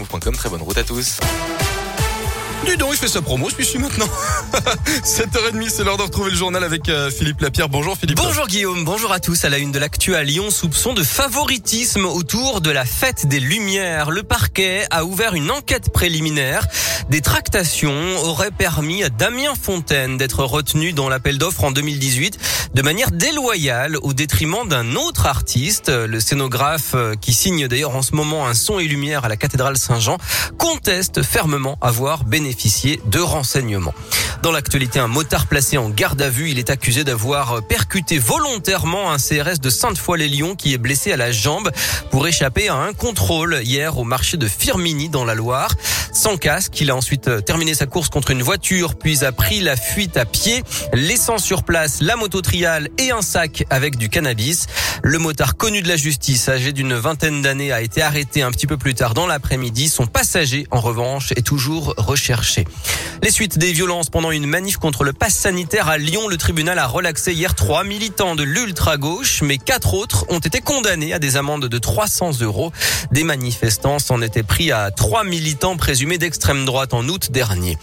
move.com. Très bonne route à tous. Dis donc, il fait sa promo, je suis maintenant. 7h30, c'est l'heure de retrouver le journal avec euh, Philippe Lapierre. Bonjour Philippe. Bonjour Guillaume, bonjour à tous. À la une de l'actu à Lyon, soupçon de favoritisme autour de la fête des Lumières. Le parquet a ouvert une enquête préliminaire. Des tractations auraient permis à Damien Fontaine d'être retenu dans l'appel d'offres en 2018 de manière déloyale au détriment d'un autre artiste. Le scénographe euh, qui signe d'ailleurs en ce moment un son et lumière à la cathédrale Saint-Jean conteste fermement avoir bénéficié de renseignements. Dans l'actualité, un motard placé en garde à vue, il est accusé d'avoir percuté volontairement un CRS de Sainte-Foy-les-Lyons qui est blessé à la jambe pour échapper à un contrôle hier au marché de Firmini dans la Loire. Sans casque, il a ensuite terminé sa course contre une voiture puis a pris la fuite à pied, laissant sur place la moto triale et un sac avec du cannabis. Le motard connu de la justice, âgé d'une vingtaine d'années, a été arrêté un petit peu plus tard dans l'après-midi. Son passager, en revanche, est toujours recherché. Les suites des violences pendant une manif contre le pass sanitaire à Lyon, le tribunal a relaxé hier trois militants de l'ultra-gauche, mais quatre autres ont été condamnés à des amendes de 300 euros. Des manifestants s'en étaient pris à trois militants présumés d'extrême droite en août dernier.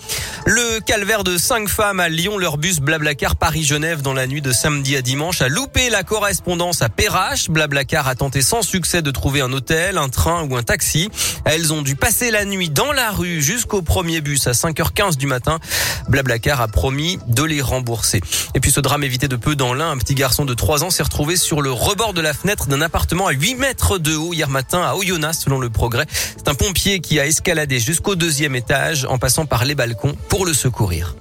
Le calvaire de cinq femmes à Lyon, leur bus Blablacar Paris-Genève dans la nuit de samedi à dimanche a loupé la correspondance à Perrache. Blablacar a tenté sans succès de trouver un hôtel, un train ou un taxi. Elles ont dû passer la nuit dans la rue jusqu'au premier bus à 5h15 du matin. Blablacar a promis de les rembourser. Et puis ce drame évité de peu dans l'un, un petit garçon de 3 ans s'est retrouvé sur le rebord de la fenêtre d'un appartement à 8 mètres de haut hier matin à Oyonnax selon le progrès. C'est un pompier qui a escaladé jusqu'au deuxième étage en passant par les balcons pour le secourir.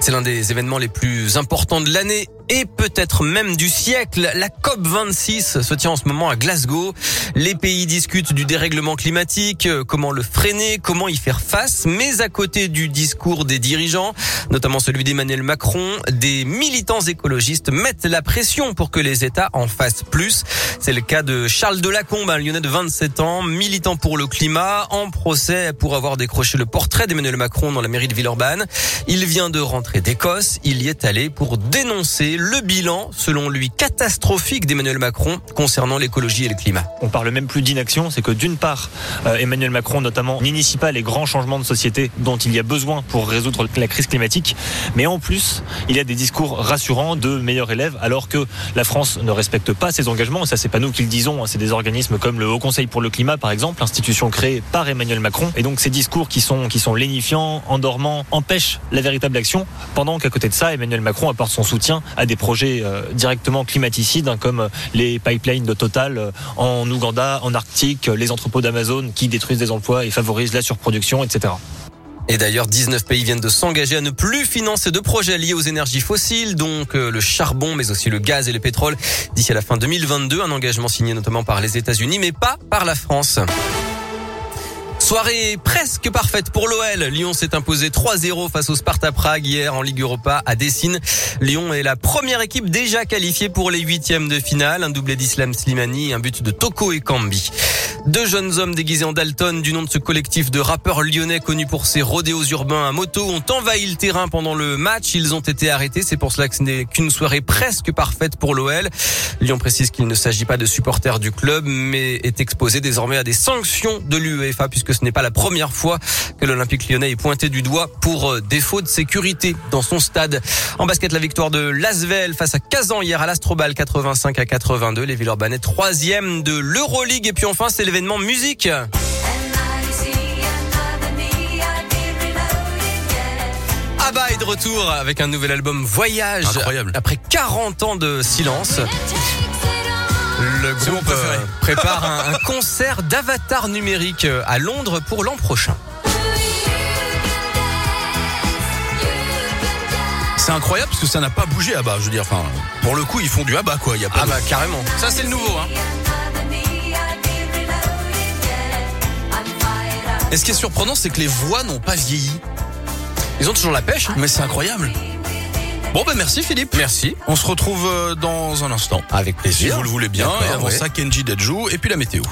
C'est l'un des événements les plus importants de l'année et peut-être même du siècle. La COP26 se tient en ce moment à Glasgow. Les pays discutent du dérèglement climatique, euh, comment le freiner, comment y faire face. Mais à côté du discours des dirigeants, notamment celui d'Emmanuel Macron, des militants écologistes mettent la pression pour que les États en fassent plus. C'est le cas de Charles Delacombe, un lyonnais de 27 ans, militant pour le climat, en procès pour avoir décroché le portrait d'Emmanuel Macron dans la mairie de Villeurbanne. Il vient de rentrer d'Écosse. Il y est allé pour dénoncer le bilan, selon lui, catastrophique d'Emmanuel Macron concernant l'écologie et le climat. On parle même plus d'inaction, c'est que d'une part, euh, Emmanuel Macron notamment n'initie pas les grands changements de société dont il y a besoin pour résoudre la crise climatique, mais en plus, il y a des discours rassurants de meilleurs élèves, alors que la France ne respecte pas ses engagements. Ça, c'est pas nous qui le disons, hein, c'est des organismes comme le Haut Conseil pour le climat, par exemple, institution créée par Emmanuel Macron. Et donc, ces discours qui sont qui sont lénifiants, endormants, empêchent la véritable action. Pendant qu'à côté de ça, Emmanuel Macron apporte son soutien à des projets euh, directement climaticides, hein, comme les pipelines de Total euh, en Ouganda, en Arctique, les entrepôts d'Amazon qui détruisent des emplois et favorisent la surproduction, etc. Et d'ailleurs, 19 pays viennent de s'engager à ne plus financer de projets liés aux énergies fossiles, donc euh, le charbon, mais aussi le gaz et le pétrole, d'ici à la fin 2022. Un engagement signé notamment par les États-Unis, mais pas par la France. Soirée presque parfaite pour l'OL. Lyon s'est imposé 3-0 face au Sparta Prague hier en Ligue Europa à Dessine. Lyon est la première équipe déjà qualifiée pour les huitièmes de finale. Un doublé d'Islam Slimani un but de Toko et Kambi. Deux jeunes hommes déguisés en Dalton du nom de ce collectif de rappeurs lyonnais connu pour ses rodéos urbains à moto ont envahi le terrain pendant le match. Ils ont été arrêtés. C'est pour cela que ce n'est qu'une soirée presque parfaite pour l'OL. Lyon précise qu'il ne s'agit pas de supporters du club, mais est exposé désormais à des sanctions de l'UEFA puisque ce n'est pas la première fois que l'Olympique lyonnais est pointé du doigt pour euh, défaut de sécurité dans son stade. En basket, la victoire de Lasvel face à Kazan hier à l'Astrobal 85 à 82. Les Villeurbanais troisième de l'Euroleague. Et puis enfin, c'est l'événement musique. Abba est de retour avec un nouvel album Voyage. Incroyable. Après 40 ans de silence. Le groupe euh, prépare un, un concert d'avatar numérique euh, à Londres pour l'an prochain. C'est incroyable parce que ça n'a pas bougé à bas. Je veux dire, enfin, pour le coup, ils font du abat quoi. Il y a pas Ah de- bah carrément. Ça c'est le nouveau. Hein. Et ce qui est surprenant, c'est que les voix n'ont pas vieilli. Ils ont toujours la pêche. hein. Mais c'est incroyable. Bon ben merci Philippe. Merci. On se retrouve euh, dans un instant. Avec Si plaisir. vous le voulez bien. Et avant ouais. ça, Kenji Dejou et puis la météo.